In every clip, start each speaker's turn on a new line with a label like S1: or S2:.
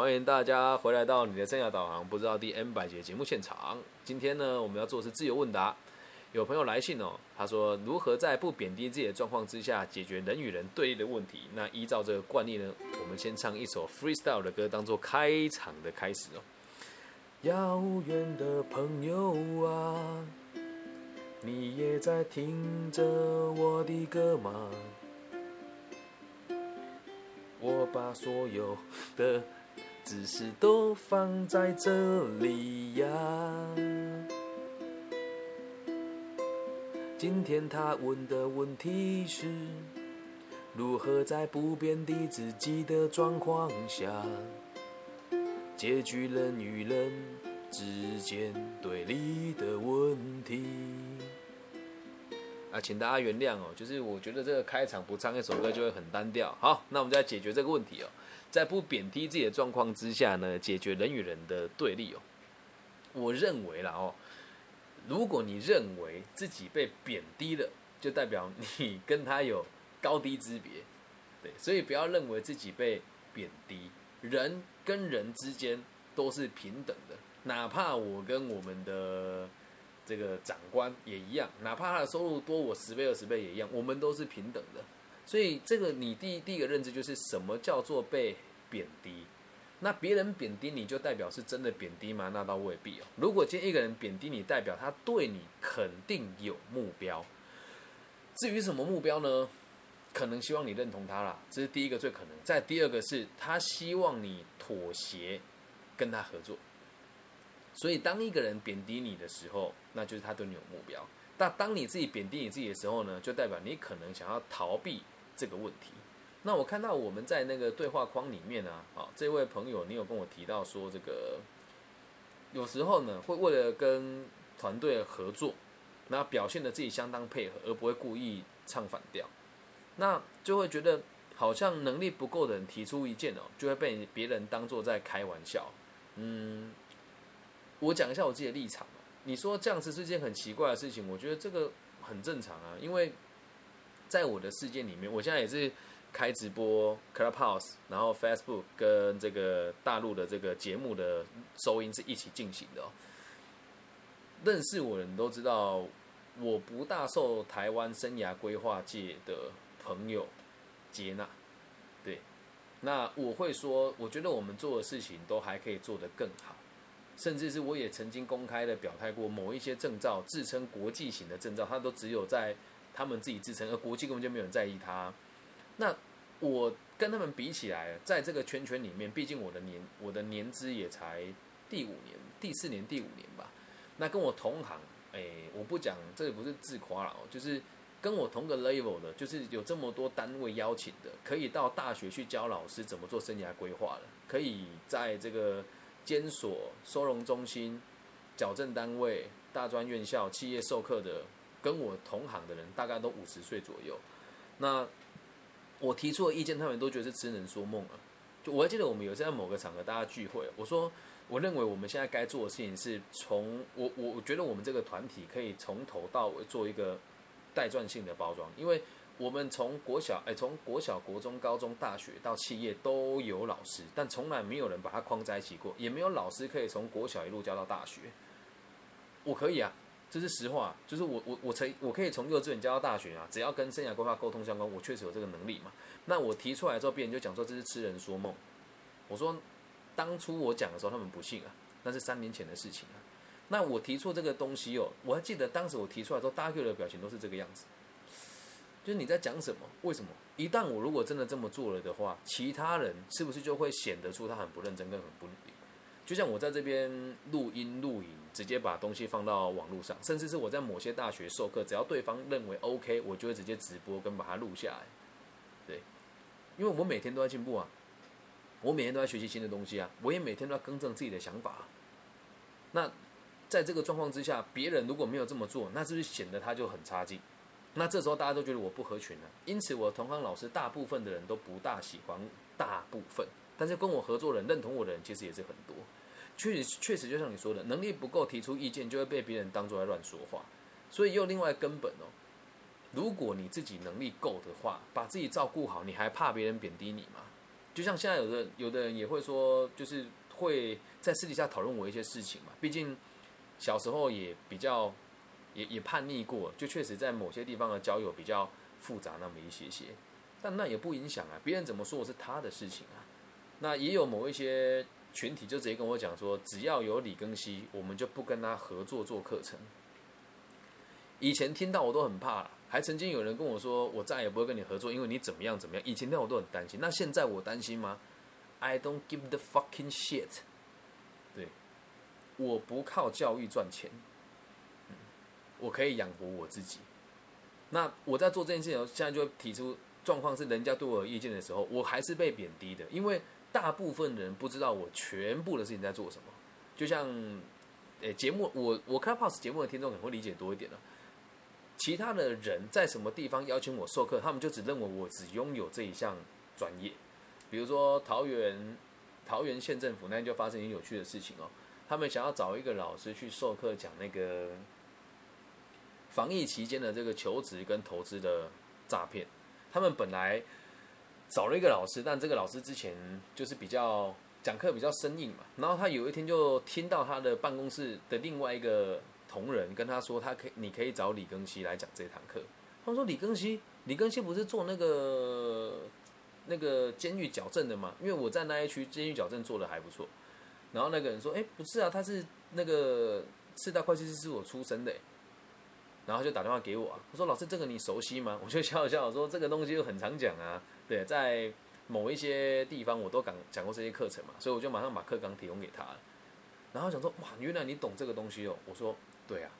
S1: 欢迎大家回来到你的生涯导航不知道第 N 百节节目现场。今天呢，我们要做的是自由问答。有朋友来信哦，他说如何在不贬低自己的状况之下解决人与人对立的问题？那依照这个惯例呢，我们先唱一首 freestyle 的歌当做开场的开始哦。遥远的朋友啊，你也在听着我的歌吗？我把所有的知识都放在这里呀。今天他问的问题是：如何在不变的自己的状况下，解决人与人之间对立的问题？啊，请大家原谅哦，就是我觉得这个开场不唱一首歌就会很单调。好，那我们再解决这个问题哦，在不贬低自己的状况之下呢，解决人与人的对立哦。我认为啦哦。如果你认为自己被贬低了，就代表你跟他有高低之别，对，所以不要认为自己被贬低。人跟人之间都是平等的，哪怕我跟我们的这个长官也一样，哪怕他的收入多我十倍二十倍也一样，我们都是平等的。所以这个你第第一个认知就是什么叫做被贬低。那别人贬低你就代表是真的贬低吗？那倒未必哦。如果今天一个人贬低你，代表他对你肯定有目标。至于什么目标呢？可能希望你认同他啦，这是第一个最可能。再第二个是他希望你妥协，跟他合作。所以当一个人贬低你的时候，那就是他对你有目标。但当你自己贬低你自己的时候呢，就代表你可能想要逃避这个问题。那我看到我们在那个对话框里面呢啊，这位朋友，你有跟我提到说，这个有时候呢，会为了跟团队合作，那表现的自己相当配合，而不会故意唱反调，那就会觉得好像能力不够的人提出意见哦，就会被别人当做在开玩笑。嗯，我讲一下我自己的立场你说这样子是件很奇怪的事情，我觉得这个很正常啊，因为在我的世界里面，我现在也是。开直播，Clubhouse，然后 Facebook 跟这个大陆的这个节目的收音是一起进行的哦。认识我的人都知道，我不大受台湾生涯规划界的朋友接纳。对，那我会说，我觉得我们做的事情都还可以做得更好，甚至是我也曾经公开的表态过，某一些证照自称国际型的证照，它都只有在他们自己自称，而国际根本就没有人在意他。那我跟他们比起来，在这个圈圈里面，毕竟我的年我的年资也才第五年、第四年、第五年吧。那跟我同行，哎，我不讲，这个不是自夸了哦，就是跟我同个 level 的，就是有这么多单位邀请的，可以到大学去教老师怎么做生涯规划的，可以在这个监所、收容中心、矫正单位、大专院校、企业授课的，跟我同行的人，大概都五十岁左右。那我提出的意见，他们都觉得是痴人说梦啊！就我还记得我们有在某个场合大家聚会，我说我认为我们现在该做的事情是从我我我觉得我们这个团体可以从头到尾做一个带状性的包装，因为我们从国小哎从国小国中高中大学到企业都有老师，但从来没有人把它框在一起过，也没有老师可以从国小一路教到大学。我可以啊。这是实话，就是我我我从我可以从幼稚园教到大学啊，只要跟生涯规划沟通相关，我确实有这个能力嘛。那我提出来之后，别人就讲说这是痴人说梦。我说当初我讲的时候，他们不信啊，那是三年前的事情啊。那我提出这个东西哦，我还记得当时我提出来之后，大家的表情都是这个样子，就是你在讲什么？为什么？一旦我如果真的这么做了的话，其他人是不是就会显得出他很不认真跟很不努力？就像我在这边录音录影，直接把东西放到网络上，甚至是我在某些大学授课，只要对方认为 OK，我就会直接直播跟把它录下来。对，因为我每天都在进步啊，我每天都在学习新的东西啊，我也每天都要更正自己的想法。那在这个状况之下，别人如果没有这么做，那是不是显得他就很差劲？那这时候大家都觉得我不合群了。因此，我同行老师大部分的人都不大喜欢，大部分，但是跟我合作人、认同我的人其实也是很多。确实，确实就像你说的，能力不够提出意见，就会被别人当作在乱说话。所以又另外根本哦，如果你自己能力够的话，把自己照顾好，你还怕别人贬低你吗？就像现在有的有的人也会说，就是会在私底下讨论我一些事情嘛。毕竟小时候也比较也也叛逆过，就确实在某些地方的交友比较复杂那么一些些。但那也不影响啊，别人怎么说我是他的事情啊。那也有某一些群体就直接跟我讲说，只要有李庚希，我们就不跟他合作做课程。以前听到我都很怕，还曾经有人跟我说，我再也不会跟你合作，因为你怎么样怎么样。以前那我都很担心，那现在我担心吗？I don't give the fucking shit。对，我不靠教育赚钱，我可以养活我自己。那我在做这件事情，现在就提出状况是，人家对我有意见的时候，我还是被贬低的，因为大部分人不知道我全部的事情在做什么。就像，诶，节目我我开 pos 节目的听众可能会理解多一点了。其他的人在什么地方邀请我授课，他们就只认为我只拥有这一项专业。比如说桃园桃园县政府那天就发生一件有趣的事情哦，他们想要找一个老师去授课讲那个防疫期间的这个求职跟投资的诈骗。他们本来找了一个老师，但这个老师之前就是比较讲课比较生硬嘛，然后他有一天就听到他的办公室的另外一个。同仁跟他说，他可以，你可以找李庚希来讲这堂课。他说李庚希，李庚希不是做那个那个监狱矫正的吗？因为我在那一区监狱矫正做的还不错。然后那个人说，哎，不是啊，他是那个四大会计师是我出身的。然后就打电话给我啊，他说老师，这个你熟悉吗？我就笑笑说，这个东西就很常讲啊，对，在某一些地方我都讲讲过这些课程嘛，所以我就马上把课纲提供给他。然后想说，哇，原来你懂这个东西哦。我说。对啊，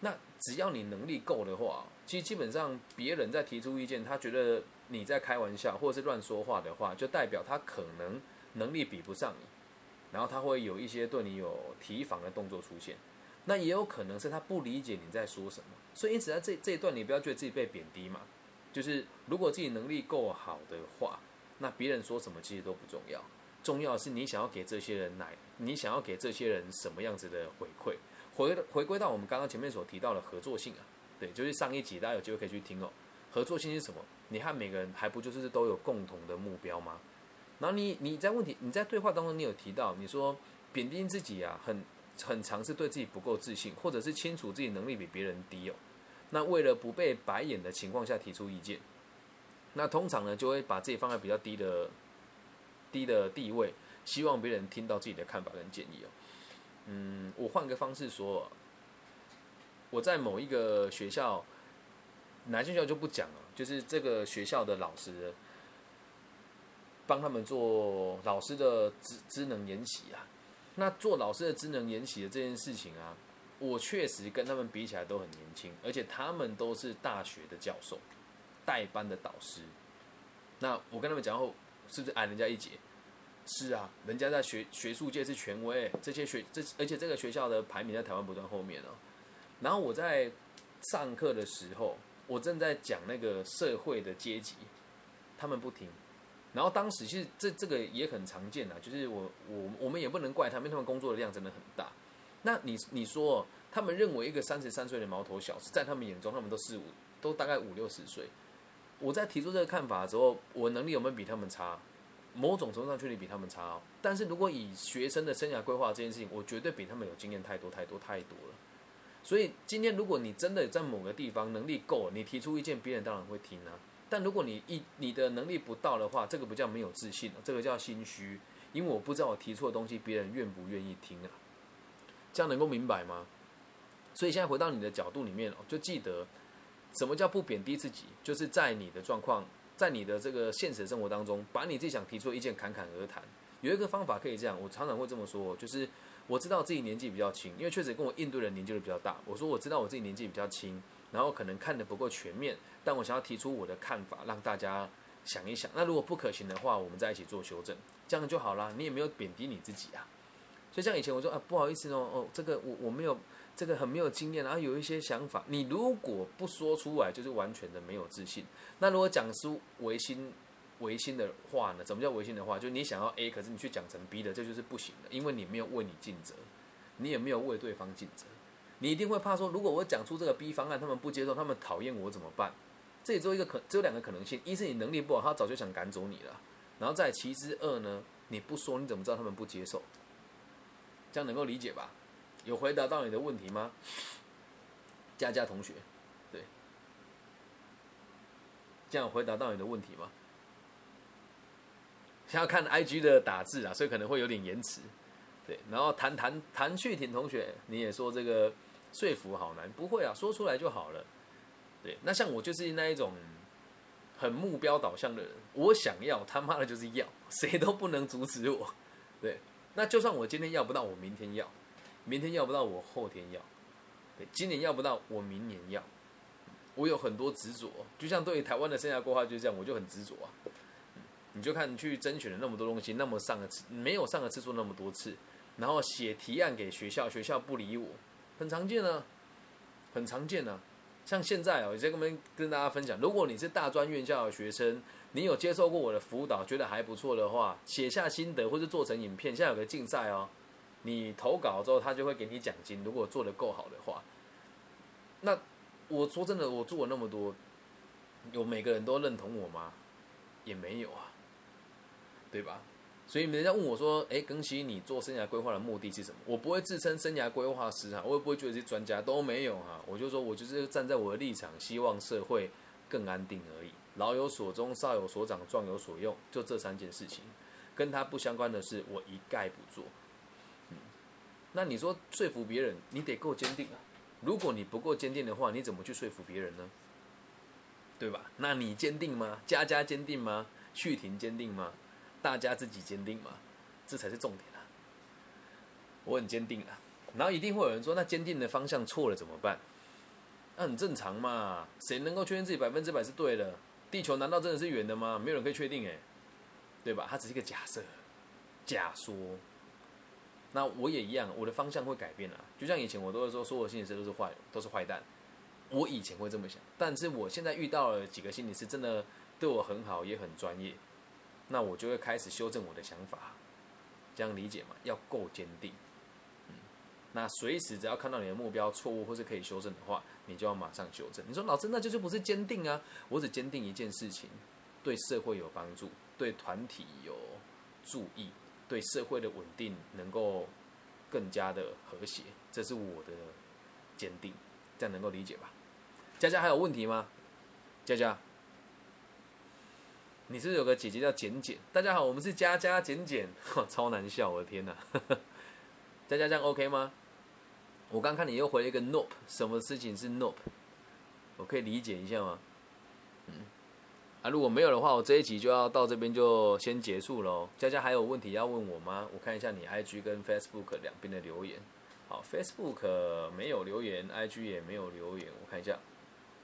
S1: 那只要你能力够的话，其实基本上别人在提出意见，他觉得你在开玩笑或者是乱说话的话，就代表他可能能力比不上你，然后他会有一些对你有提防的动作出现。那也有可能是他不理解你在说什么，所以因此在这这一段，你不要觉得自己被贬低嘛。就是如果自己能力够好的话，那别人说什么其实都不重要，重要的是你想要给这些人来，你想要给这些人什么样子的回馈。回回归到我们刚刚前面所提到的合作性啊，对，就是上一集大家有机会可以去听哦。合作性是什么？你和每个人还不就是都有共同的目标吗？然后你你在问题你在对话当中你有提到，你说贬低自己啊，很很常是对自己不够自信，或者是清楚自己能力比别人低哦。那为了不被白眼的情况下提出意见，那通常呢就会把自己放在比较低的低的地位，希望别人听到自己的看法跟建议哦。嗯，我换个方式说，我在某一个学校，哪学校就不讲了，就是这个学校的老师帮他们做老师的职职能研习啊。那做老师的职能研习的这件事情啊，我确实跟他们比起来都很年轻，而且他们都是大学的教授，代班的导师。那我跟他们讲后，是不是矮人家一截？是啊，人家在学学术界是权威，这些学这而且这个学校的排名在台湾不断后面哦。然后我在上课的时候，我正在讲那个社会的阶级，他们不听。然后当时其实这这个也很常见啊，就是我我我们也不能怪他们，因为他们工作的量真的很大。那你你说他们认为一个三十三岁的毛头小子，在他们眼中他们都四五都大概五六十岁。我在提出这个看法的时候，我能力有没有比他们差？某种程度上确实比他们差，哦。但是如果以学生的生涯规划这件事情，我绝对比他们有经验太多太多太多了。所以今天如果你真的在某个地方能力够，你提出意见，别人当然会听啊。但如果你一你的能力不到的话，这个不叫没有自信这个叫心虚，因为我不知道我提出的东西别人愿不愿意听啊。这样能够明白吗？所以现在回到你的角度里面哦，就记得什么叫不贬低自己，就是在你的状况。在你的这个现实生活当中，把你自己想提出的意见侃侃而谈。有一个方法可以这样，我常常会这么说，就是我知道自己年纪比较轻，因为确实跟我应对的年纪都比较大。我说我知道我自己年纪比较轻，然后可能看的不够全面，但我想要提出我的看法，让大家想一想。那如果不可行的话，我们在一起做修正，这样就好啦。你也没有贬低你自己啊。所以像以前我说啊，不好意思哦，哦，这个我我没有。这个很没有经验，然后有一些想法，你如果不说出来，就是完全的没有自信。那如果讲出违心、违心的话呢？怎么叫违心的话？就你想要 A，可是你去讲成 B 的，这就是不行的，因为你没有为你尽责，你也没有为对方尽责。你一定会怕说，如果我讲出这个 B 方案，他们不接受，他们讨厌我怎么办？这里只有一个可，只有两个可能性：一是你能力不好，他早就想赶走你了；然后再其之二呢，你不说你怎么知道他们不接受？这样能够理解吧？有回答到你的问题吗？佳佳同学，对，这样回答到你的问题吗？想要看 IG 的打字啊，所以可能会有点延迟。对，然后谭谭谭旭婷同学，你也说这个说服好难，不会啊，说出来就好了。对，那像我就是那一种很目标导向的人，我想要他妈的就是要，谁都不能阻止我。对，那就算我今天要不到，我明天要；明天要不到，我后天要；对，今年要不到，我明年要。我有很多执着，就像对于台湾的生涯规划就是这样，我就很执着啊。你就看去争取了那么多东西，那么上个次没有上个次数那么多次，然后写提案给学校，学校不理我，很常见啊，很常见啊。像现在哦，我在跟跟大家分享，如果你是大专院校的学生，你有接受过我的辅导，觉得还不错的话，写下心得或是做成影片，现在有个竞赛哦，你投稿之后，他就会给你奖金。如果做的够好的话，那我说真的，我做了那么多，有每个人都认同我吗？也没有啊。对吧？所以人家问我说：“哎，庚希，你做生涯规划的目的是什么？”我不会自称生涯规划师啊，我也不会觉得是专家，都没有哈。我就说，我就是站在我的立场，希望社会更安定而已。老有所终，少有所长，壮有所用，就这三件事情，跟他不相关的事，我一概不做。嗯，那你说说服别人，你得够坚定啊。如果你不够坚定的话，你怎么去说服别人呢？对吧？那你坚定吗？家家坚定吗？旭婷坚定吗？大家自己坚定吗，这才是重点啊！我很坚定啊，然后一定会有人说，那坚定的方向错了怎么办？那很正常嘛，谁能够确定自己百分之百是对的？地球难道真的是圆的吗？没有人可以确定哎，对吧？它只是一个假设、假说。那我也一样，我的方向会改变啊。就像以前我都会说，所有心理师都是坏，都是坏蛋。我以前会这么想，但是我现在遇到了几个心理师，真的对我很好，也很专业。那我就会开始修正我的想法，这样理解嘛？要够坚定，嗯，那随时只要看到你的目标错误或是可以修正的话，你就要马上修正。你说老师，那就就不是坚定啊？我只坚定一件事情，对社会有帮助，对团体有注意，对社会的稳定能够更加的和谐，这是我的坚定，这样能够理解吧？佳佳还有问题吗？佳佳。你是有个姐姐叫简简，大家好，我们是佳佳简简，超难笑，我的天哪！佳佳这样 OK 吗？我刚看你又回了一个 Nope，什么事情是 Nope？我可以理解一下吗？嗯，啊，如果没有的话，我这一集就要到这边就先结束喽。佳佳还有问题要问我吗？我看一下你 IG 跟 Facebook 两边的留言。好，Facebook 没有留言，IG 也没有留言，我看一下，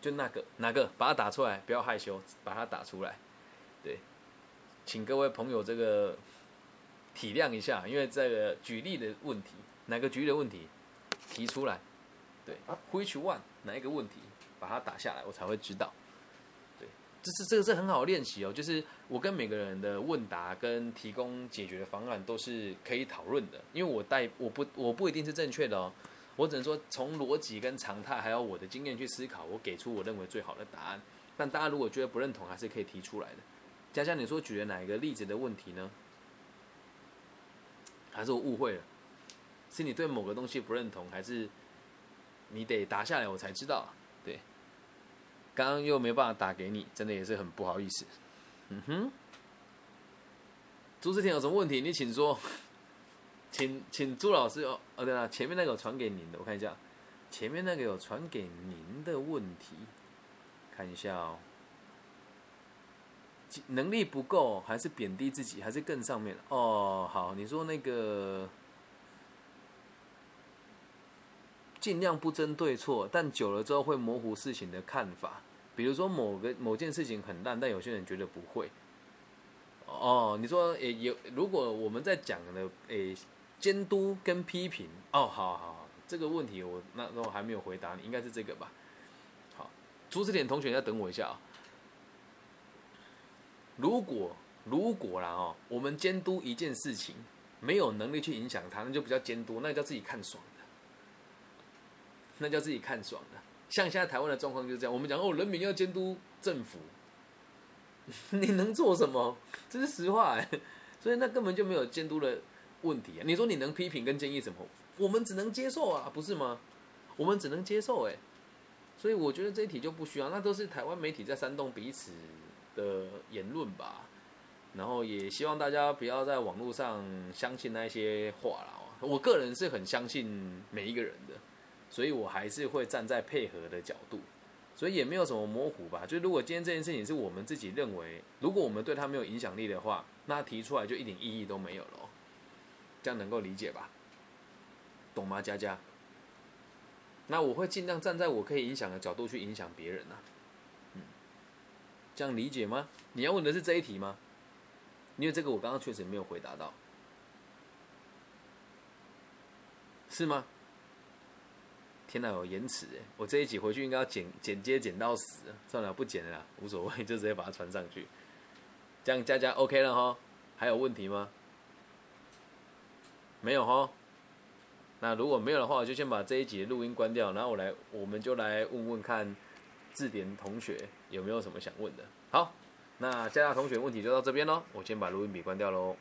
S1: 就那个哪个，把它打出来，不要害羞，把它打出来。对，请各位朋友这个体谅一下，因为这个举例的问题，哪个举例的问题提出来，对，which one 哪一个问题，把它打下来，我才会知道。对，这是这个是很好练习哦，就是我跟每个人的问答跟提供解决的方案都是可以讨论的，因为我带我不我不一定是正确的哦，我只能说从逻辑跟常态还有我的经验去思考，我给出我认为最好的答案。但大家如果觉得不认同，还是可以提出来的。佳佳，你说举了哪一个例子的问题呢？还是我误会了？是你对某个东西不认同，还是你得答下来我才知道？对，刚刚又没办法打给你，真的也是很不好意思。嗯哼，朱志田有什么问题？你请说，请请朱老师哦。哦对了，前面那个传给您的，我看一下，前面那个有传给您的问题，看一下哦。能力不够，还是贬低自己，还是更上面哦，好，你说那个尽量不争对错，但久了之后会模糊事情的看法。比如说某个某件事情很烂，但有些人觉得不会。哦，你说诶有，如果我们在讲的诶监督跟批评，哦，好好好，这个问题我那那我还没有回答你，应该是这个吧？好，朱志典同学要等我一下啊。如果如果啦哦，我们监督一件事情，没有能力去影响它，那就不叫监督，那叫自己看爽，那叫自己看爽的。像现在台湾的状况就是这样，我们讲哦，人民要监督政府，你能做什么？这是实话哎，所以那根本就没有监督的问题啊。你说你能批评跟建议什么？我们只能接受啊，不是吗？我们只能接受哎，所以我觉得这一题就不需要，那都是台湾媒体在煽动彼此的言论吧。然后也希望大家不要在网络上相信那些话了。我个人是很相信每一个人的，所以我还是会站在配合的角度，所以也没有什么模糊吧。就如果今天这件事情是我们自己认为，如果我们对他没有影响力的话，那提出来就一点意义都没有了。这样能够理解吧？懂吗，佳佳？那我会尽量站在我可以影响的角度去影响别人啊。嗯，这样理解吗？你要问的是这一题吗？因为这个我刚刚确实没有回答到，是吗？天哪，有延迟！我这一集回去应该要剪剪接剪到死，算了，不剪了，无所谓，就直接把它传上去。这样佳佳 OK 了哈？还有问题吗？没有哈？那如果没有的话，我就先把这一集录音关掉，然后我来，我们就来问问看字典同学有没有什么想问的。好。那佳佳同学问题就到这边喽，我先把录音笔关掉喽。